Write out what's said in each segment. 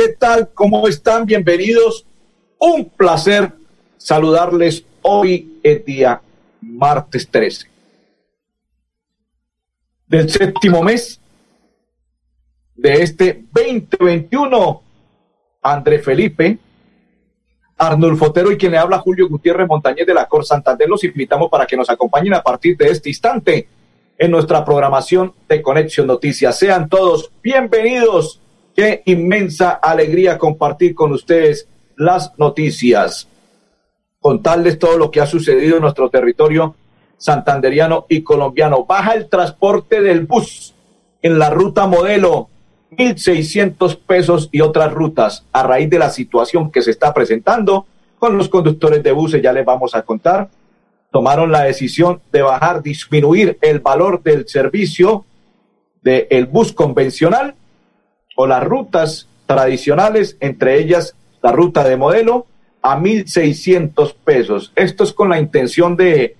¿qué tal? ¿Cómo están? Bienvenidos. Un placer saludarles hoy, el día martes 13 del séptimo mes de este 2021. André Felipe, Arnulfo Otero y quien le habla Julio Gutiérrez Montañez de la Cor Santander. Los invitamos para que nos acompañen a partir de este instante en nuestra programación de Conexión Noticias. Sean todos bienvenidos. Qué inmensa alegría compartir con ustedes las noticias contarles todo lo que ha sucedido en nuestro territorio santanderiano y colombiano. Baja el transporte del bus en la ruta modelo, 1.600 pesos y otras rutas a raíz de la situación que se está presentando con los conductores de buses, ya les vamos a contar. Tomaron la decisión de bajar, disminuir el valor del servicio del bus convencional o las rutas tradicionales, entre ellas la ruta de modelo, a 1.600 pesos. Esto es con la intención de,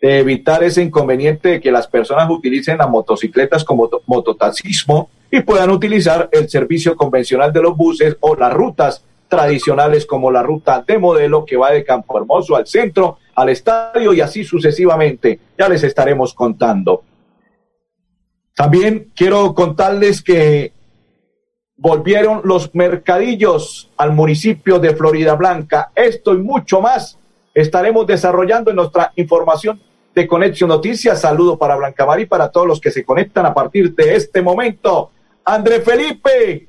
evitar ese inconveniente de que las personas utilicen las motocicletas como mototaxismo y puedan utilizar el servicio convencional de los buses o las rutas tradicionales como la ruta de modelo que va de Campo Hermoso al centro, al estadio y así sucesivamente. Ya les estaremos contando. También quiero contarles que volvieron los mercadillos al municipio de Florida Blanca. Esto y mucho más estaremos desarrollando en nuestra información de Conexión Noticias. Saludo para Blanca y para todos los que se conectan a partir de este momento. André Felipe,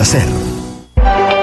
hacer.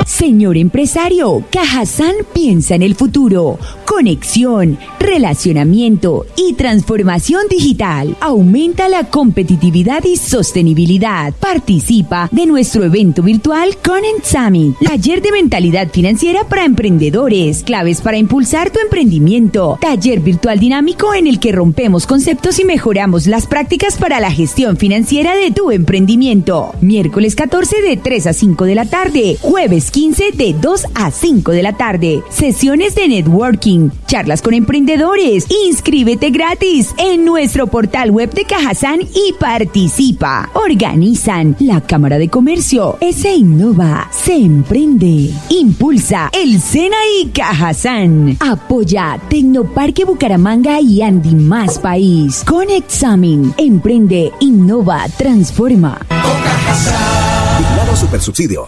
Señor empresario, Cajazán piensa en el futuro. Conexión, relacionamiento y transformación digital. Aumenta la competitividad y sostenibilidad. Participa de nuestro evento virtual Conent Summit, taller de mentalidad financiera para emprendedores, claves para impulsar tu emprendimiento, taller virtual dinámico en el que rompemos conceptos y mejoramos las prácticas para la gestión financiera de tu emprendimiento. Miércoles 14 de 3 a 5 de la tarde, jueves 15 de 2 a 5 de la tarde. Sesiones de networking, charlas con emprendedores. Inscríbete gratis en nuestro portal web de Cajazán y participa. Organizan la Cámara de Comercio, se innova, se emprende. Impulsa el Sena y Cajazán. Apoya Tecnoparque Bucaramanga y Andy Más País. Con Examen, emprende, innova, transforma. Con Cajazán. Super Subsidio.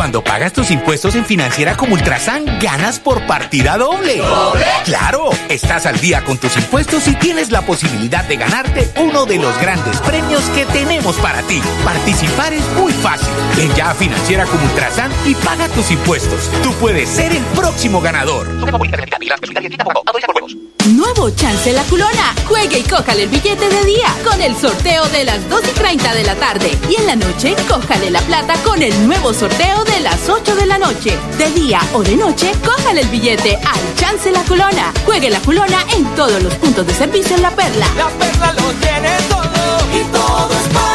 Cuando pagas tus impuestos en Financiera como Ultrasan, ganas por partida doble. ¿Doble? ¡Claro! Estás al día con tus impuestos y tienes la posibilidad de ganarte uno de los grandes premios que tenemos para ti. Participar es muy fácil. Ven ya a Financiera como Ultrasan y paga tus impuestos. Tú puedes ser el próximo ganador. Nuevo Chance La Culona. Juegue y cójale el billete de día con el sorteo de las 2 y 30 de la tarde. Y en la noche, cójale la plata con el nuevo sorteo de las 8 de la noche. De día o de noche, cójale el billete al Chance La Culona. Juegue La Culona en todos los puntos de servicio en La Perla. La Perla lo tiene todo y todo es para.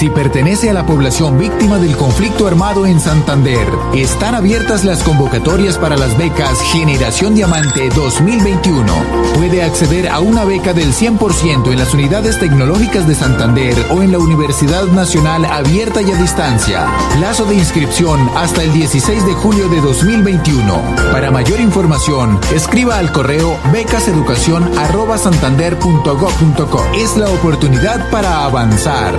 Si pertenece a la población víctima del conflicto armado en Santander, están abiertas las convocatorias para las becas Generación Diamante 2021. Puede acceder a una beca del 100% en las unidades tecnológicas de Santander o en la Universidad Nacional Abierta y a Distancia. Plazo de inscripción hasta el 16 de julio de 2021. Para mayor información, escriba al correo becaseducación@santander.gov.co. Es la oportunidad para avanzar.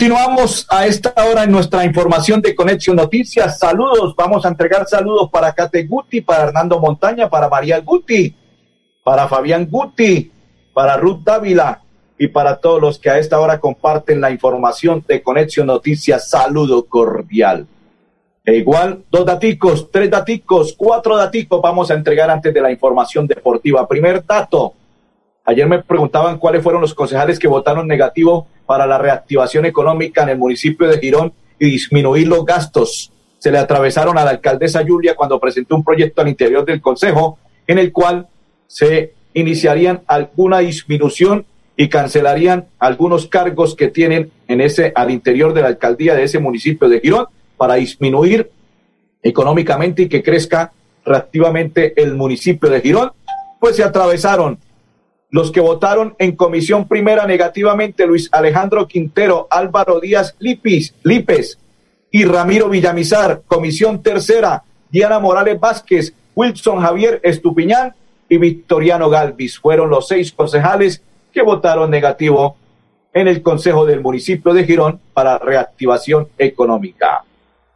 Continuamos a esta hora en nuestra información de Conexión Noticias. Saludos, vamos a entregar saludos para Kate Guti, para Hernando Montaña, para María Guti, para Fabián Guti, para Ruth Dávila y para todos los que a esta hora comparten la información de Conexión Noticias. Saludo cordial. E igual, dos daticos, tres daticos, cuatro daticos vamos a entregar antes de la información deportiva. Primer dato. Ayer me preguntaban cuáles fueron los concejales que votaron negativo para la reactivación económica en el municipio de Girón y disminuir los gastos. Se le atravesaron a la alcaldesa Julia cuando presentó un proyecto al interior del Consejo en el cual se iniciarían alguna disminución y cancelarían algunos cargos que tienen en ese al interior de la alcaldía de ese municipio de Girón para disminuir económicamente y que crezca reactivamente el municipio de Girón, pues se atravesaron los que votaron en comisión primera negativamente, Luis Alejandro Quintero, Álvaro Díaz Lipis, Lipes y Ramiro Villamizar. Comisión tercera, Diana Morales Vázquez, Wilson Javier Estupiñán y Victoriano Galvis. Fueron los seis concejales que votaron negativo en el Consejo del Municipio de Girón para reactivación económica.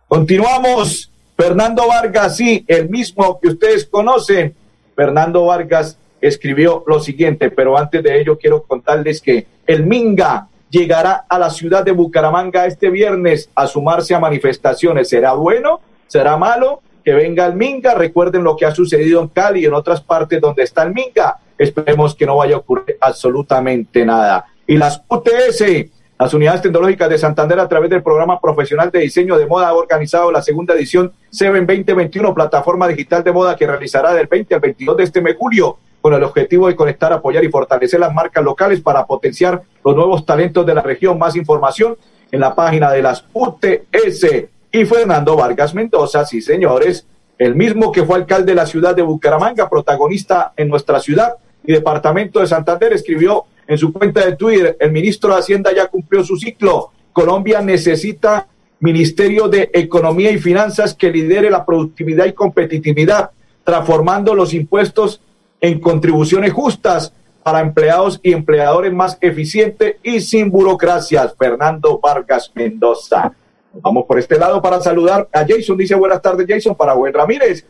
Continuamos. Fernando Vargas, sí, el mismo que ustedes conocen. Fernando Vargas escribió lo siguiente, pero antes de ello quiero contarles que el Minga llegará a la ciudad de Bucaramanga este viernes a sumarse a manifestaciones. ¿Será bueno? ¿Será malo? Que venga el Minga. Recuerden lo que ha sucedido en Cali y en otras partes donde está el Minga. Esperemos que no vaya a ocurrir absolutamente nada. Y las UTS, las unidades tecnológicas de Santander, a través del programa profesional de diseño de moda, ha organizado la segunda edición Seven 2021, plataforma digital de moda que realizará del 20 al 22 de este mes julio con el objetivo de conectar, apoyar y fortalecer las marcas locales para potenciar los nuevos talentos de la región. Más información en la página de las UTS. Y Fernando Vargas Mendoza, sí señores, el mismo que fue alcalde de la ciudad de Bucaramanga, protagonista en nuestra ciudad y departamento de Santander, escribió en su cuenta de Twitter, el ministro de Hacienda ya cumplió su ciclo. Colombia necesita Ministerio de Economía y Finanzas que lidere la productividad y competitividad, transformando los impuestos en contribuciones justas para empleados y empleadores más eficientes y sin burocracias. Fernando Vargas Mendoza. Vamos por este lado para saludar a Jason. Dice buenas tardes, Jason, para Buen Ramírez.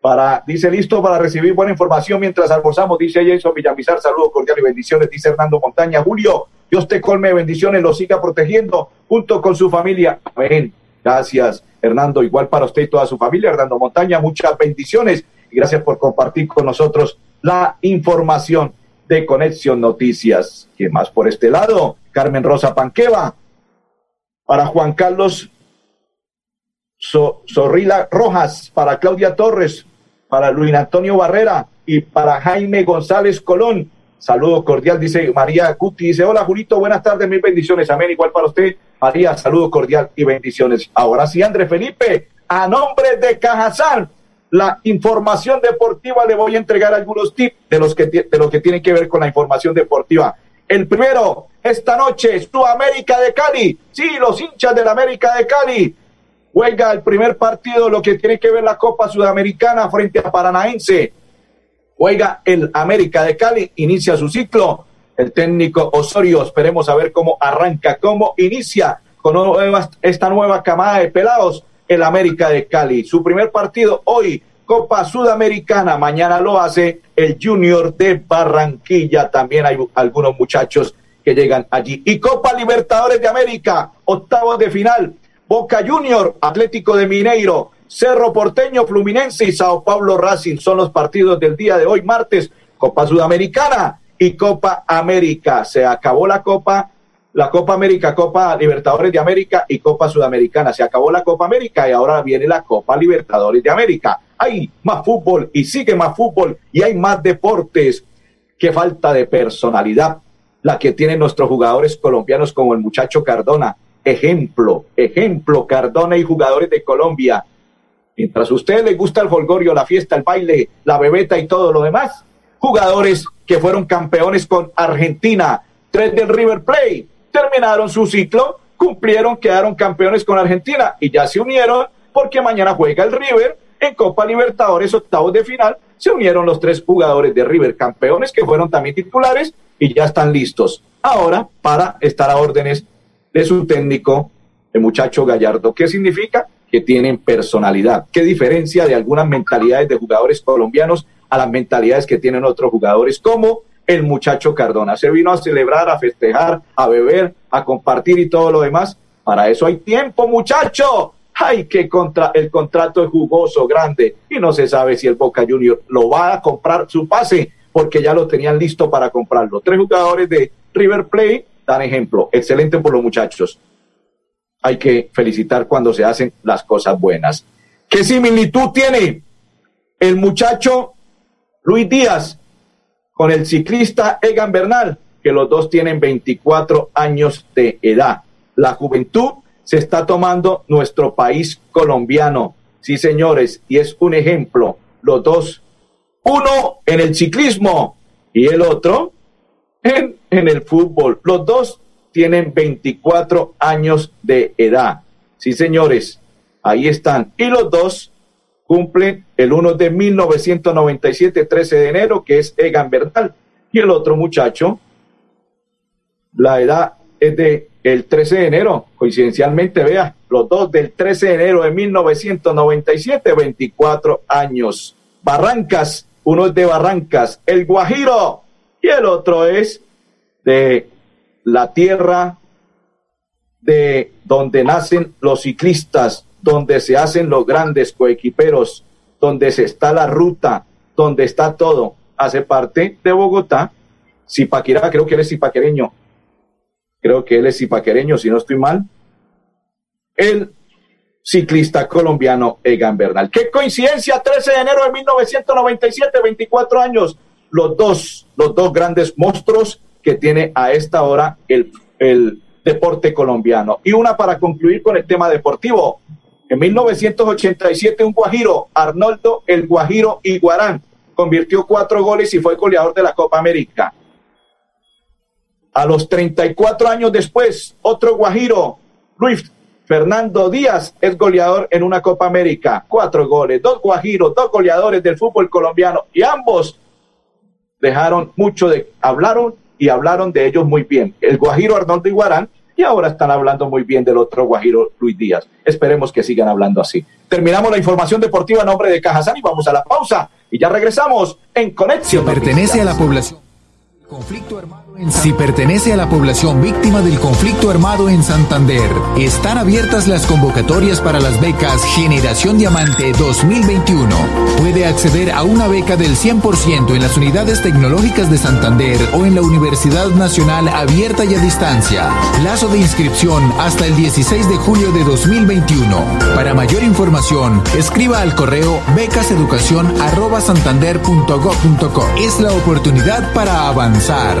Para, dice listo para recibir buena información mientras almorzamos, dice Jason Villamizar. Saludos cordiales y bendiciones, dice Hernando Montaña. Julio, Dios te colme de bendiciones, lo siga protegiendo junto con su familia. Amén. Gracias, Hernando. Igual para usted y toda su familia, Hernando Montaña. Muchas bendiciones y gracias por compartir con nosotros la información de Conexión Noticias. ¿Quién más por este lado? Carmen Rosa Panqueva. Para Juan Carlos Zorrila Rojas, para Claudia Torres, para Luis Antonio Barrera y para Jaime González Colón. Saludo cordial, dice María Cuti. Dice, hola Julito, buenas tardes, mil bendiciones. Amén, igual para usted. María, saludo cordial y bendiciones. Ahora sí, André Felipe, a nombre de Cajazán, la información deportiva, le voy a entregar algunos tips de, los que, de lo que tiene que ver con la información deportiva. El primero, esta noche, su América de Cali. Sí, los hinchas de la América de Cali. Juega el primer partido, lo que tiene que ver la Copa Sudamericana frente a Paranaense. Juega el América de Cali, inicia su ciclo. El técnico Osorio, esperemos a ver cómo arranca, cómo inicia con esta nueva camada de pelados el América de Cali. Su primer partido hoy, Copa Sudamericana. Mañana lo hace el Junior de Barranquilla. También hay algunos muchachos que llegan allí. Y Copa Libertadores de América, octavos de final. Boca Junior, Atlético de Mineiro, Cerro Porteño, Fluminense y Sao Paulo Racing son los partidos del día de hoy, martes. Copa Sudamericana y Copa América. Se acabó la Copa la Copa América, Copa Libertadores de América y Copa Sudamericana. Se acabó la Copa América y ahora viene la Copa Libertadores de América. Hay más fútbol y sigue más fútbol y hay más deportes. Qué falta de personalidad la que tienen nuestros jugadores colombianos como el muchacho Cardona. Ejemplo, ejemplo, Cardona y jugadores de Colombia. Mientras a ustedes les gusta el folgorio, la fiesta, el baile, la bebeta y todo lo demás, jugadores que fueron campeones con Argentina, tres del River Plate, terminaron su ciclo, cumplieron, quedaron campeones con Argentina y ya se unieron porque mañana juega el River en Copa Libertadores, octavos de final. Se unieron los tres jugadores de River, campeones que fueron también titulares y ya están listos ahora para estar a órdenes de su técnico, el muchacho Gallardo. ¿Qué significa? Que tienen personalidad. ¿Qué diferencia de algunas mentalidades de jugadores colombianos a las mentalidades que tienen otros jugadores como el muchacho Cardona. Se vino a celebrar, a festejar, a beber, a compartir y todo lo demás. Para eso hay tiempo, muchacho. Ay, que contra el contrato es jugoso, grande, y no se sabe si el Boca Junior lo va a comprar su pase, porque ya lo tenían listo para comprarlo. Tres jugadores de River Plate dan ejemplo. Excelente por los muchachos. Hay que felicitar cuando se hacen las cosas buenas. ¿Qué similitud tiene el muchacho Luis Díaz con el ciclista Egan Bernal, que los dos tienen 24 años de edad. La juventud se está tomando nuestro país colombiano. Sí, señores, y es un ejemplo. Los dos, uno en el ciclismo y el otro en, en el fútbol. Los dos tienen 24 años de edad. Sí, señores, ahí están. Y los dos cumple el uno de 1997, 13 de enero, que es Egan Bernal, y el otro muchacho, la edad es de el 13 de enero, coincidencialmente, vea, los dos del 13 de enero de 1997, 24 años. Barrancas, uno es de Barrancas, el Guajiro, y el otro es de la tierra de donde nacen los ciclistas, donde se hacen los grandes coequiperos, donde se está la ruta, donde está todo, hace parte de Bogotá. Zipaquirá, creo que él es zipaquereño. Creo que él es zipaquereño, si no estoy mal. El ciclista colombiano Egan Bernal. Qué coincidencia, 13 de enero de 1997, 24 años. Los dos, los dos grandes monstruos que tiene a esta hora el, el deporte colombiano. Y una para concluir con el tema deportivo. En 1987, un Guajiro, Arnoldo el Guajiro Iguarán, convirtió cuatro goles y fue goleador de la Copa América. A los 34 años después, otro Guajiro, Luis Fernando Díaz, es goleador en una Copa América. Cuatro goles, dos Guajiros, dos goleadores del fútbol colombiano y ambos dejaron mucho de, hablaron y hablaron de ellos muy bien. El Guajiro Arnoldo Iguarán y ahora están hablando muy bien del otro Guajiro Luis Díaz. Esperemos que sigan hablando así. Terminamos la información deportiva a nombre de Cajazán y vamos a la pausa y ya regresamos en Conexión. pertenece a la población. Conflicto. Si pertenece a la población víctima del conflicto armado en Santander, están abiertas las convocatorias para las becas Generación Diamante 2021. Puede acceder a una beca del 100% en las unidades tecnológicas de Santander o en la Universidad Nacional Abierta y a Distancia. Plazo de inscripción hasta el 16 de julio de 2021. Para mayor información, escriba al correo becaseducación.santander.gov.co. Es la oportunidad para avanzar.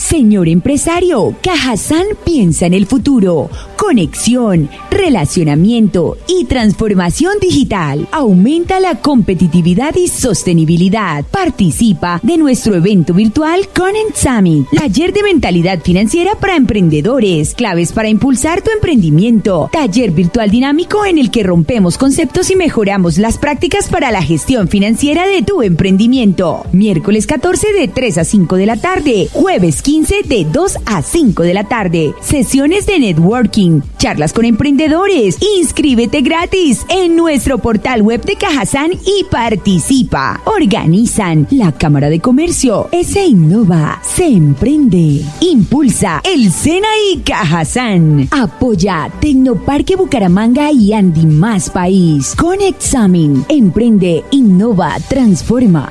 Señor empresario, Cajazán piensa en el futuro. Conexión, relacionamiento y transformación digital. Aumenta la competitividad y sostenibilidad. Participa de nuestro evento virtual Conent Summit. Taller de mentalidad financiera para emprendedores. Claves para impulsar tu emprendimiento. Taller virtual dinámico en el que rompemos conceptos y mejoramos las prácticas para la gestión financiera de tu emprendimiento. Miércoles 14 de 3 a 5 de la tarde. Jueves 15 de 2 a 5 de la tarde. Sesiones de networking, charlas con emprendedores. Inscríbete gratis en nuestro portal web de Cajazán y participa. Organizan la Cámara de Comercio, se innova, se emprende, impulsa el Sena y Cajazán. Apoya Tecnoparque Bucaramanga y Andy Más País. Con Examen, emprende, innova, transforma.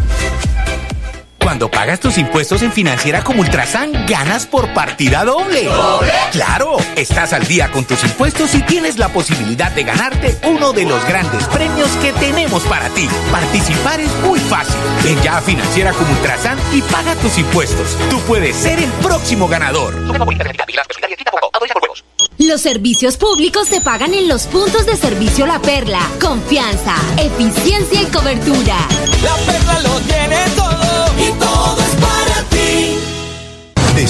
Cuando pagas tus impuestos en Financiera como Ultrasan, ganas por partida doble. Claro, estás al día con tus impuestos y tienes la posibilidad de ganarte uno de los grandes premios que tenemos para ti. Participar es muy fácil. Ven ya a Financiera como Ultrasan y paga tus impuestos. Tú puedes ser el próximo ganador. Los servicios públicos se pagan en los puntos de servicio La Perla. Confianza, eficiencia y cobertura. La Perla lo tiene todo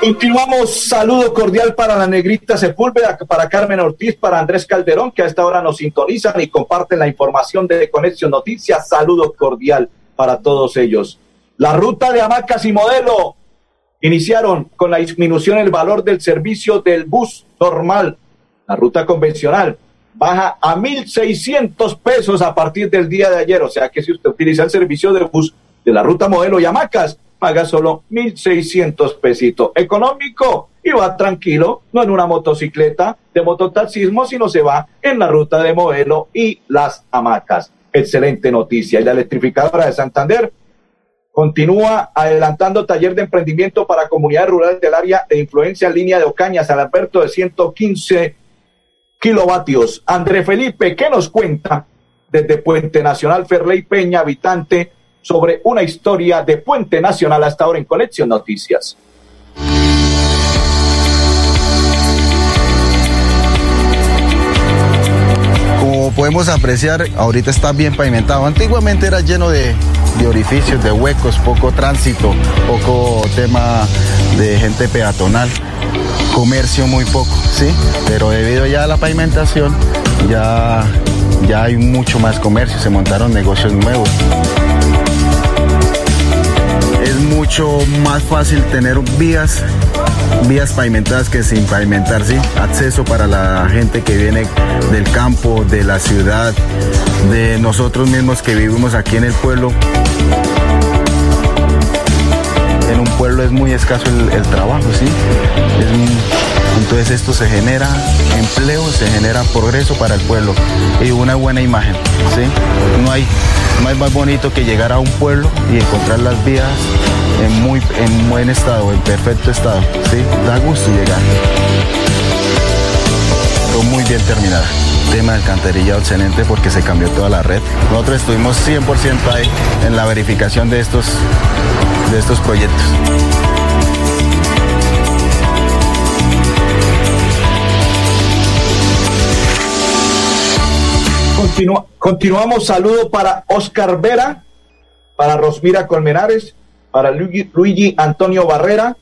Continuamos, saludo cordial para la negrita Sepúlveda, para Carmen Ortiz, para Andrés Calderón, que a esta hora nos sintonizan y comparten la información de Conexión Noticias. Saludo cordial para todos ellos. La ruta de hamacas y modelo iniciaron con la disminución del valor del servicio del bus normal. La ruta convencional baja a 1.600 pesos a partir del día de ayer. O sea que si usted utiliza el servicio de bus de la ruta modelo y hamacas, paga solo 1.600 pesitos. Económico y va tranquilo, no en una motocicleta de mototaxismo, sino se va en la ruta de modelo y las hamacas. Excelente noticia. Y la electrificadora de Santander continúa adelantando taller de emprendimiento para comunidades rurales del área de influencia en línea de Ocaña, San Alberto de 115 kilovatios. André Felipe, ¿qué nos cuenta desde Puente Nacional Ferley Peña, habitante sobre una historia de Puente Nacional hasta ahora en Conexión Noticias. Como podemos apreciar, ahorita está bien pavimentado. Antiguamente era lleno de, de orificios, de huecos, poco tránsito, poco tema de gente peatonal, comercio muy poco, ¿sí? Pero debido ya a la pavimentación, ya, ya hay mucho más comercio, se montaron negocios nuevos mucho más fácil tener vías, vías pavimentadas que sin pavimentar, ¿sí? Acceso para la gente que viene del campo, de la ciudad, de nosotros mismos que vivimos aquí en el pueblo. En un pueblo es muy escaso el, trabajo, ¿sí? entonces esto se genera empleo, se genera progreso para el pueblo y una buena imagen, ¿sí? No hay no es más bonito que llegar a un pueblo y encontrar las vías en muy en buen estado, en perfecto estado. ¿sí? Da gusto llegar. Todo muy bien terminada. Tema del canterillado excelente porque se cambió toda la red. Nosotros estuvimos 100% ahí en la verificación de estos, de estos proyectos. continuamos. Saludo para Oscar Vera, para Rosmira Colmenares, para Luigi, Antonio Barrera,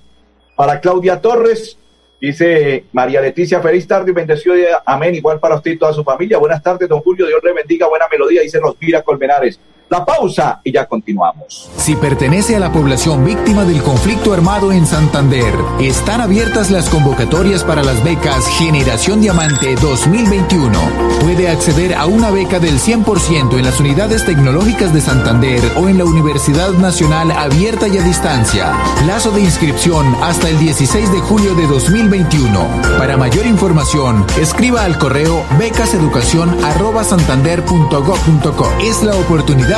para Claudia Torres. Dice María Leticia, feliz tarde y bendecido. Amén. Igual para usted y toda su familia. Buenas tardes, don Julio. Dios le bendiga. Buena melodía. Dice Rosmira Colmenares la pausa y ya continuamos. Si pertenece a la población víctima del conflicto armado en Santander, están abiertas las convocatorias para las becas Generación Diamante 2021. Puede acceder a una beca del 100% en las unidades tecnológicas de Santander o en la Universidad Nacional Abierta y a Distancia. Plazo de inscripción hasta el 16 de julio de 2021. Para mayor información, escriba al correo becaseducación.santander.gov.co. Es la oportunidad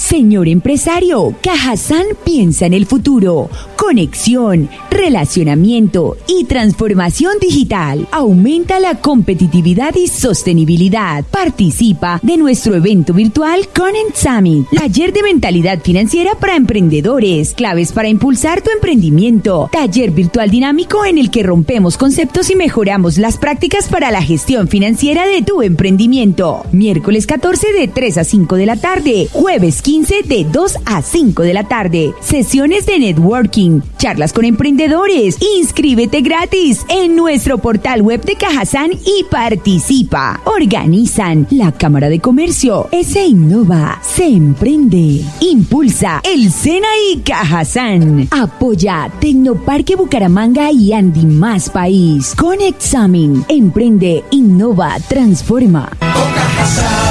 Señor empresario, Cajazán piensa en el futuro. Conexión, relacionamiento y transformación digital. Aumenta la competitividad y sostenibilidad. Participa de nuestro evento virtual Conent Summit. Taller de mentalidad financiera para emprendedores. Claves para impulsar tu emprendimiento. Taller virtual dinámico en el que rompemos conceptos y mejoramos las prácticas para la gestión financiera de tu emprendimiento. Miércoles 14 de 3 a 5 de la tarde. Jueves 15 de 2 a 5 de la tarde. Sesiones de networking, charlas con emprendedores. Inscríbete gratis en nuestro portal web de Cajazán y participa. Organizan la Cámara de Comercio, se innova, se emprende, impulsa el Sena y Cajazán. Apoya Tecnoparque Bucaramanga y Andy Más País. Con Examen, emprende, innova, transforma. Con Cajazán.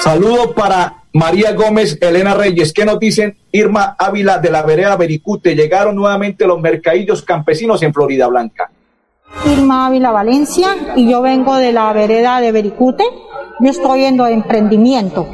Saludo para María Gómez, Elena Reyes. ¿Qué nos dicen Irma Ávila de la vereda Bericute? Llegaron nuevamente los mercadillos campesinos en Florida Blanca. Irma Ávila Valencia y yo vengo de la vereda de Bericute. Yo estoy en emprendimiento.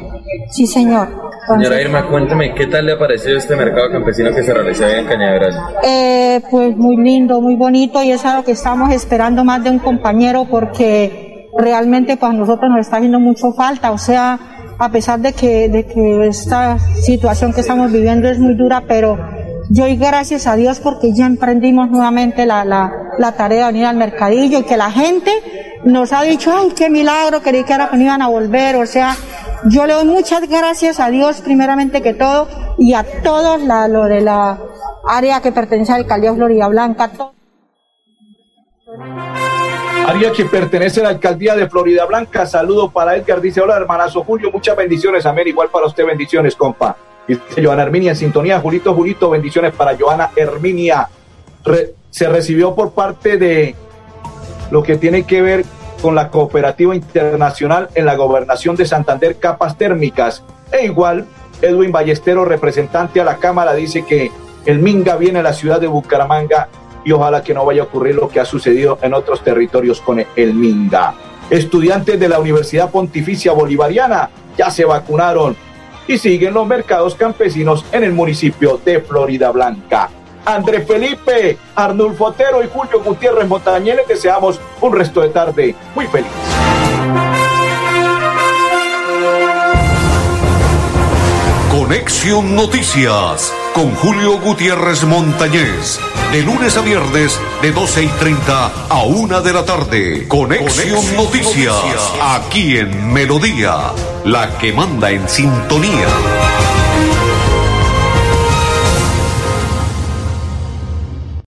Sí, señor. Señora Irma, cuénteme, ¿qué tal le ha parecido este mercado campesino que se realizó en Cañaveral? Eh, pues muy lindo, muy bonito y es algo que estamos esperando más de un compañero porque realmente pues a nosotros nos está haciendo mucho falta. O sea, a pesar de que, de que esta situación que estamos viviendo es muy dura, pero yo doy gracias a Dios porque ya emprendimos nuevamente la, la, tarea de venir al mercadillo y que la gente nos ha dicho, ay, qué milagro, creí que ahora iban a volver, o sea, yo le doy muchas gracias a Dios primeramente que todo y a todos la, lo de la área que pertenece a la alcaldía Florida Blanca. Área que pertenece a la alcaldía de Florida Blanca. Saludo para Edgar. Dice: Hola, hermanazo Julio. Muchas bendiciones. Amén. Igual para usted, bendiciones, compa. Dice Joana Herminia en sintonía. Julito, Julito, bendiciones para Joana Herminia. se recibió por parte de lo que tiene que ver con la cooperativa internacional en la gobernación de Santander capas térmicas. E igual, Edwin Ballestero, representante a la Cámara, dice que el Minga viene a la ciudad de Bucaramanga y ojalá que no vaya a ocurrir lo que ha sucedido en otros territorios con el Minga. Estudiantes de la Universidad Pontificia Bolivariana ya se vacunaron y siguen los mercados campesinos en el municipio de Florida Blanca. André Felipe, Arnulfo Otero y Julio Gutiérrez Montañez les deseamos un resto de tarde muy feliz. Conexión Noticias con Julio Gutiérrez Montañez. De lunes a viernes, de 12 y 30 a 1 de la tarde. Conexión, Noticias, aquí en Melodía, la que manda en sintonía.